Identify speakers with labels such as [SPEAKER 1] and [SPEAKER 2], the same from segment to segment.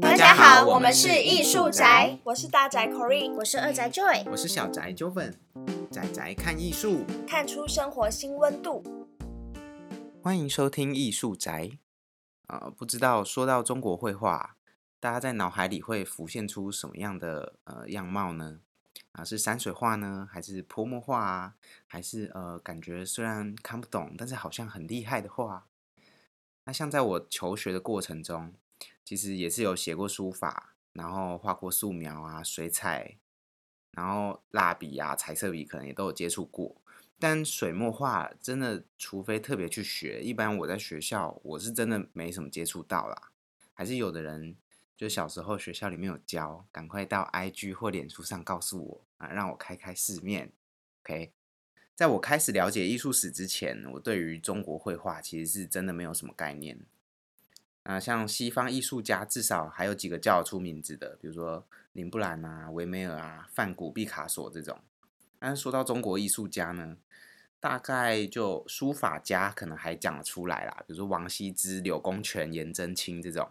[SPEAKER 1] 大家好，我们是艺术宅，
[SPEAKER 2] 我是大宅 Corey，
[SPEAKER 3] 我是二宅 Joy，
[SPEAKER 4] 我是小宅 Joven，宅宅看艺术，
[SPEAKER 2] 看出生活新温度。
[SPEAKER 4] 欢迎收听艺术宅。呃，不知道说到中国绘画，大家在脑海里会浮现出什么样的呃样貌呢？啊，是山水画呢，还是泼墨画啊？还是呃，感觉虽然看不懂，但是好像很厉害的画？那像在我求学的过程中，其实也是有写过书法，然后画过素描啊、水彩，然后蜡笔啊、彩色笔可能也都有接触过。但水墨画真的，除非特别去学，一般我在学校我是真的没什么接触到啦。还是有的人。就小时候学校里面有教，赶快到 IG 或脸书上告诉我啊，让我开开世面。OK，在我开始了解艺术史之前，我对于中国绘画其实是真的没有什么概念。啊，像西方艺术家，至少还有几个叫得出名字的，比如说林布兰啊、维梅尔啊、梵谷、毕卡索这种。但是说到中国艺术家呢，大概就书法家可能还讲得出来啦，比如说王羲之、柳公权、颜真卿这种。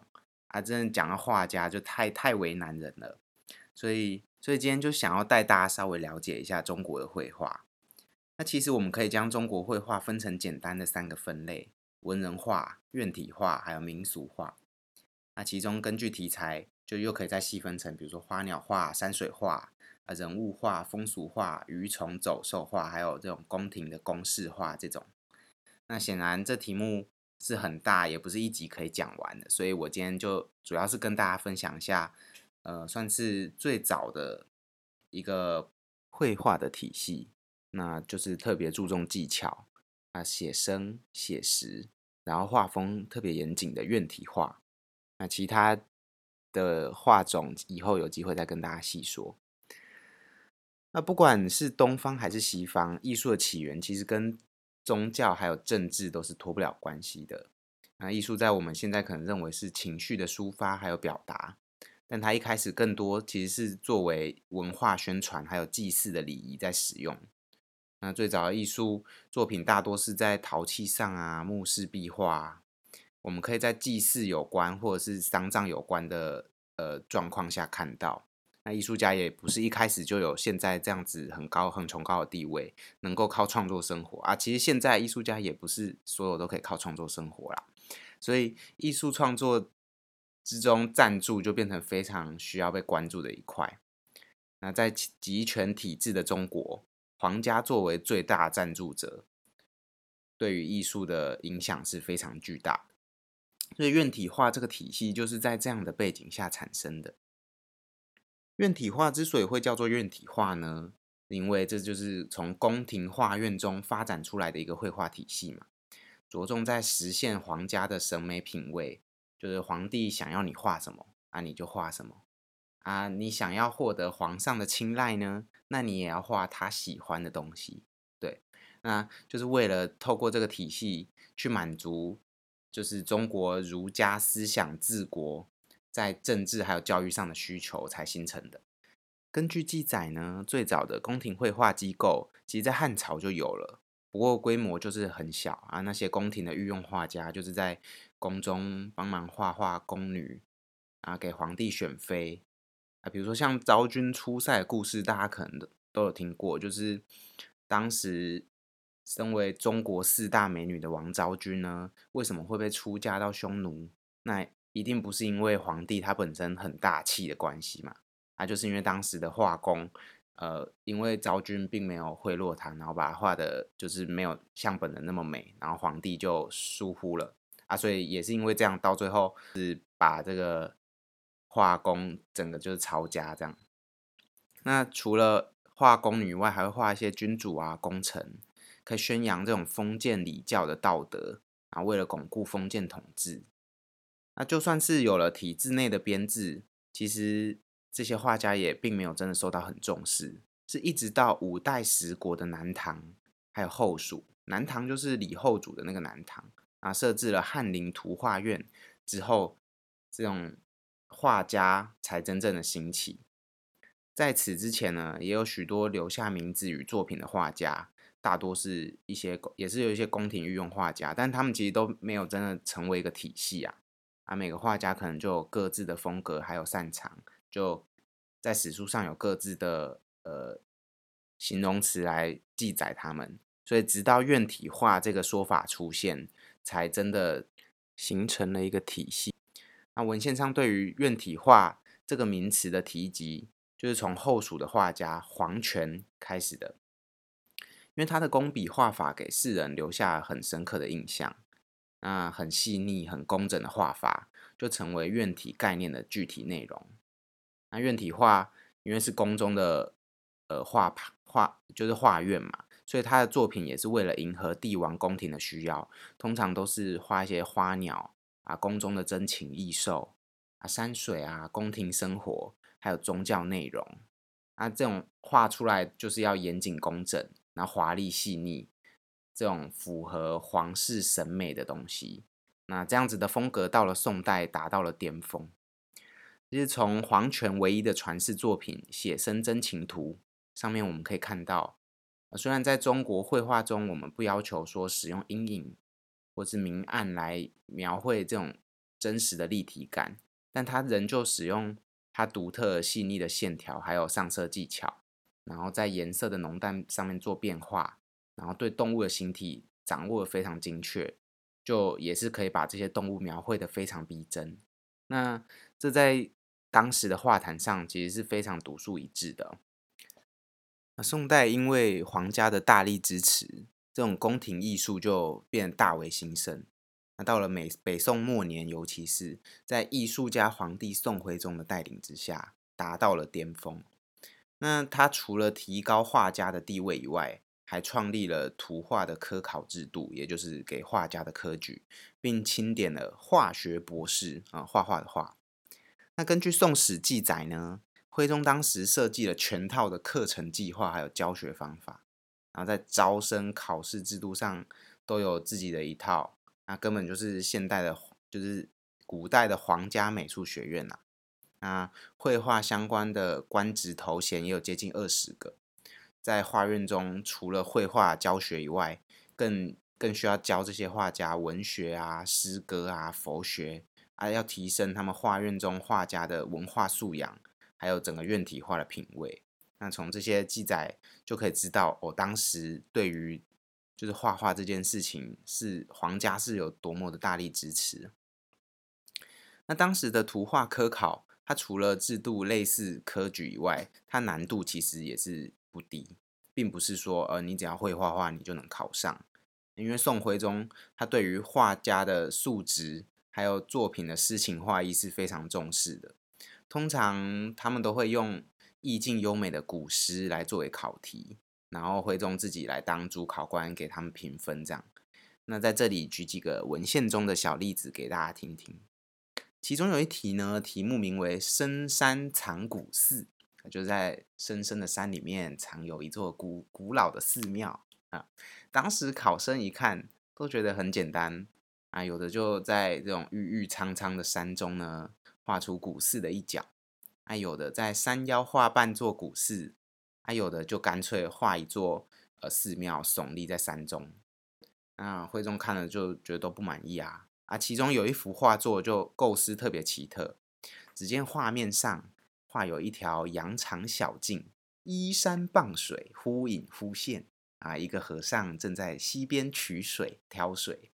[SPEAKER 4] 啊，真的讲到画家就太太为难人了，所以所以今天就想要带大家稍微了解一下中国的绘画。那其实我们可以将中国绘画分成简单的三个分类：文人画、院体画，还有民俗画。那其中根据题材，就又可以再细分成，比如说花鸟画、山水画、啊人物画、风俗画、鱼虫走兽画，还有这种宫廷的宫室画这种。那显然这题目。是很大，也不是一集可以讲完的，所以我今天就主要是跟大家分享一下，呃，算是最早的一个绘画的体系，那就是特别注重技巧啊，写生、写实，然后画风特别严谨的院体画。那其他的画种以后有机会再跟大家细说。那不管是东方还是西方，艺术的起源其实跟宗教还有政治都是脱不了关系的。那艺术在我们现在可能认为是情绪的抒发还有表达，但它一开始更多其实是作为文化宣传还有祭祀的礼仪在使用。那最早的艺术作品大多是在陶器上啊、墓室壁画，我们可以在祭祀有关或者是丧葬有关的呃状况下看到。那艺术家也不是一开始就有现在这样子很高很崇高的地位，能够靠创作生活啊。其实现在艺术家也不是所有都可以靠创作生活啦，所以艺术创作之中赞助就变成非常需要被关注的一块。那在集权体制的中国，皇家作为最大赞助者，对于艺术的影响是非常巨大的。所以院体画这个体系就是在这样的背景下产生的。院体画之所以会叫做院体画呢，因为这就是从宫廷画院中发展出来的一个绘画体系嘛，着重在实现皇家的审美品味，就是皇帝想要你画什么啊，你就画什么啊，你想要获得皇上的青睐呢，那你也要画他喜欢的东西，对，那就是为了透过这个体系去满足，就是中国儒家思想治国。在政治还有教育上的需求才形成的。根据记载呢，最早的宫廷绘画机构其实，在汉朝就有了，不过规模就是很小啊。那些宫廷的御用画家，就是在宫中帮忙画画宫女啊，给皇帝选妃啊。比如说像昭君出塞的故事，大家可能都都有听过，就是当时身为中国四大美女的王昭君呢，为什么会被出嫁到匈奴？那一定不是因为皇帝他本身很大气的关系嘛，啊，就是因为当时的画工，呃，因为昭君并没有贿赂他，然后把他画的就是没有像本人那么美，然后皇帝就疏忽了啊，所以也是因为这样，到最后是把这个画工整个就是抄家这样。那除了画宫女外，还会画一些君主啊、功臣，可以宣扬这种封建礼教的道德啊，为了巩固封建统治。那就算是有了体制内的编制，其实这些画家也并没有真的受到很重视。是一直到五代十国的南唐，还有后蜀，南唐就是李后主的那个南唐啊，设置了翰林图画院之后，这种画家才真正的兴起。在此之前呢，也有许多留下名字与作品的画家，大多是一些也是有一些宫廷御用画家，但他们其实都没有真的成为一个体系啊。啊，每个画家可能就有各自的风格，还有擅长，就在史书上有各自的呃形容词来记载他们。所以直到院体画这个说法出现，才真的形成了一个体系。那文献上对于院体画这个名词的提及，就是从后蜀的画家黄权开始的，因为他的工笔画法给世人留下很深刻的印象。那很细腻、很工整的画法，就成为院体概念的具体内容。那院体画因为是宫中的呃画画，就是画院嘛，所以他的作品也是为了迎合帝王宫廷的需要，通常都是画一些花鸟啊、宫中的珍禽异兽啊、山水啊、宫廷生活，还有宗教内容。那这种画出来就是要严谨工整，然后华丽细腻。这种符合皇室审美的东西，那这样子的风格到了宋代达到了巅峰。其实从黄权唯一的传世作品《写生真情图》上面，我们可以看到，虽然在中国绘画中，我们不要求说使用阴影或是明暗来描绘这种真实的立体感，但他仍旧使用他独特细腻的线条，还有上色技巧，然后在颜色的浓淡上面做变化。然后对动物的形体掌握的非常精确，就也是可以把这些动物描绘的非常逼真。那这在当时的画坛上其实是非常独树一帜的。那宋代因为皇家的大力支持，这种宫廷艺术就变大为兴盛。那到了美北宋末年，尤其是在艺术家皇帝宋徽宗的带领之下，达到了巅峰。那他除了提高画家的地位以外，还创立了图画的科考制度，也就是给画家的科举，并钦点了画学博士啊，画画的画。那根据《宋史》记载呢，徽宗当时设计了全套的课程计划，还有教学方法，然后在招生考试制度上都有自己的一套，那根本就是现代的，就是古代的皇家美术学院呐。那绘画相关的官职头衔也有接近二十个。在画院中，除了绘画教学以外，更更需要教这些画家文学啊、诗歌啊、佛学啊，要提升他们画院中画家的文化素养，还有整个院体画的品味。那从这些记载就可以知道，我当时对于就是画画这件事情，是皇家是有多么的大力支持。那当时的图画科考，它除了制度类似科举以外，它难度其实也是。不低，并不是说呃你只要会画画你就能考上，因为宋徽宗他对于画家的素质还有作品的诗情画意是非常重视的。通常他们都会用意境优美的古诗来作为考题，然后徽宗自己来当主考官给他们评分。这样，那在这里举几个文献中的小例子给大家听听。其中有一题呢，题目名为“深山藏古寺”。就在深深的山里面藏有一座古古老的寺庙啊！当时考生一看都觉得很简单啊，有的就在这种郁郁苍苍的山中呢画出古寺的一角，啊，有的在山腰画半座古寺，啊，有的就干脆画一座呃寺庙耸立在山中。那徽宗看了就觉得都不满意啊啊！其中有一幅画作就构思特别奇特，只见画面上。画有一条羊肠小径，依山傍水，忽隐忽现。啊，一个和尚正在溪边取水、挑水。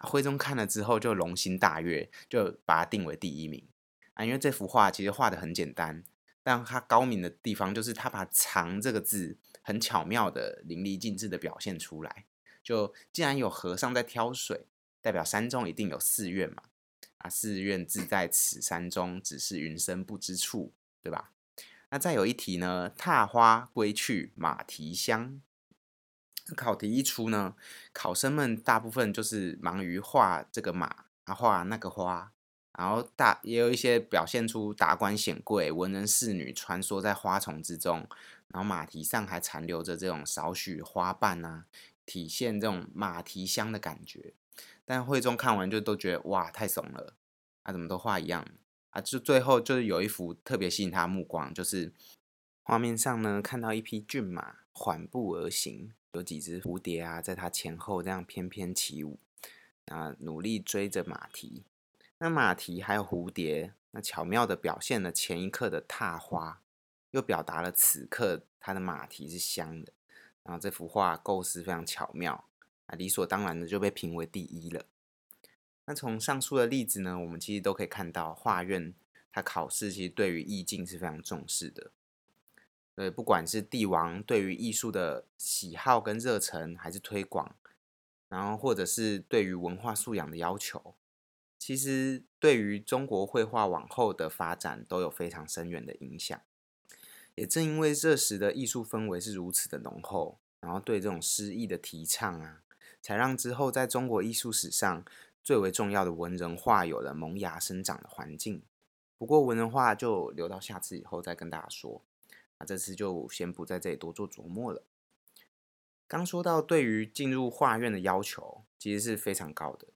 [SPEAKER 4] 徽宗看了之后就龙心大悦，就把它定为第一名。啊，因为这幅画其实画的很简单，但它高明的地方就是他把“藏”这个字很巧妙的淋漓尽致的表现出来。就既然有和尚在挑水，代表山中一定有寺院嘛。啊，寺院自在此山中，只是云深不知处。对吧？那再有一题呢？踏花归去马蹄香。考题一出呢，考生们大部分就是忙于画这个马，啊画那个花，然后大也有一些表现出达官显贵、文人士女穿梭在花丛之中，然后马蹄上还残留着这种少许花瓣啊，体现这种马蹄香的感觉。但会中看完就都觉得哇，太怂了，啊怎么都画一样？就最后就是有一幅特别吸引他目光，就是画面上呢，看到一匹骏马缓步而行，有几只蝴蝶啊，在它前后这样翩翩起舞，啊，努力追着马蹄。那马蹄还有蝴蝶，那巧妙的表现了前一刻的踏花，又表达了此刻它的马蹄是香的。然后这幅画构思非常巧妙，啊，理所当然的就被评为第一了。那从上述的例子呢，我们其实都可以看到，画院它考试其实对于意境是非常重视的。对，不管是帝王对于艺术的喜好跟热忱，还是推广，然后或者是对于文化素养的要求，其实对于中国绘画往后的发展都有非常深远的影响。也正因为这时的艺术氛围是如此的浓厚，然后对这种诗意的提倡啊，才让之后在中国艺术史上。最为重要的文人画有了萌芽生长的环境，不过文人画就留到下次以后再跟大家说。那这次就先不在这里多做琢磨了。刚说到对于进入画院的要求，其实是非常高的。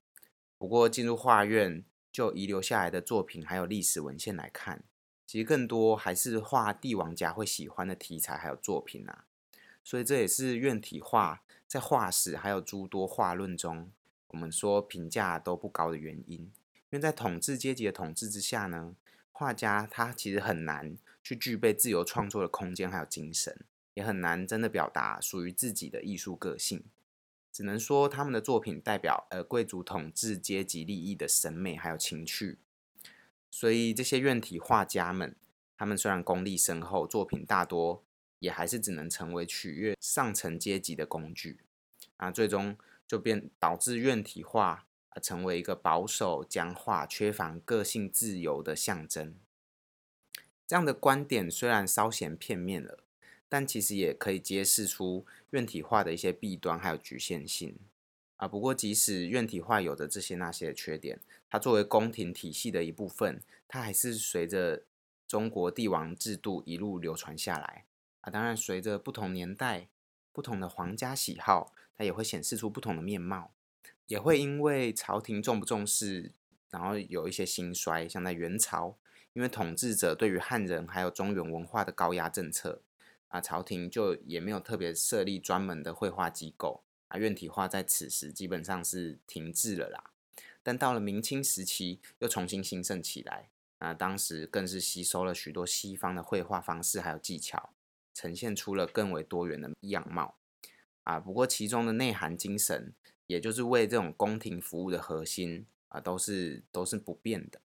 [SPEAKER 4] 不过进入画院就遗留下来的作品还有历史文献来看，其实更多还是画帝王家会喜欢的题材还有作品啊。所以这也是院体画在画史还有诸多画论中。我们说评价都不高的原因，因为在统治阶级的统治之下呢，画家他其实很难去具备自由创作的空间，还有精神，也很难真的表达属于自己的艺术个性。只能说他们的作品代表呃贵族统治阶级利益的审美还有情趣。所以这些院体画家们，他们虽然功力深厚，作品大多也还是只能成为取悦上层阶级的工具啊，最终。就变导致院体化成为一个保守僵化、缺乏个性自由的象征。这样的观点虽然稍显片面了，但其实也可以揭示出院体化的一些弊端还有局限性啊。不过，即使院体化有着这些那些的缺点，它作为宫廷体系的一部分，它还是随着中国帝王制度一路流传下来啊。当然，随着不同年代、不同的皇家喜好。它也会显示出不同的面貌，也会因为朝廷重不重视，然后有一些兴衰。像在元朝，因为统治者对于汉人还有中原文化的高压政策，啊，朝廷就也没有特别设立专门的绘画机构，啊，院体画在此时基本上是停滞了啦。但到了明清时期，又重新兴盛起来，啊，当时更是吸收了许多西方的绘画方式还有技巧，呈现出了更为多元的样貌。啊，不过其中的内涵精神，也就是为这种宫廷服务的核心啊，都是都是不变的。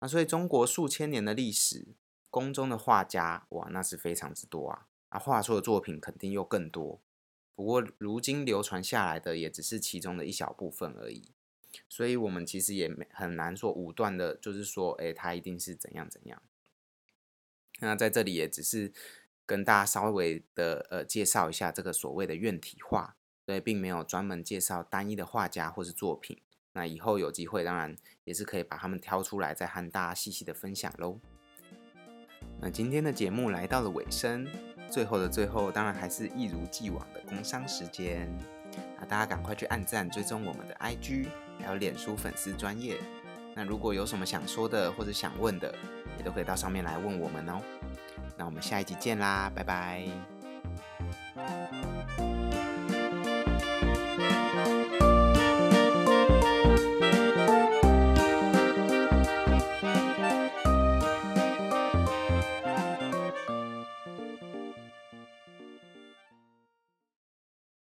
[SPEAKER 4] 那所以中国数千年的历史，宫中的画家哇，那是非常之多啊，啊，画出的作品肯定又更多。不过如今流传下来的，也只是其中的一小部分而已。所以我们其实也很难说武断的，就是说，哎，他一定是怎样怎样。那在这里也只是。跟大家稍微的呃介绍一下这个所谓的院体画，对，并没有专门介绍单一的画家或是作品。那以后有机会，当然也是可以把他们挑出来，再和大家细细的分享喽。那今天的节目来到了尾声，最后的最后，当然还是一如既往的工商时间。那大家赶快去按赞追踪我们的 IG，还有脸书粉丝专业。那如果有什么想说的或者想问的，也都可以到上面来问我们哦。那我们下一集见啦，拜拜。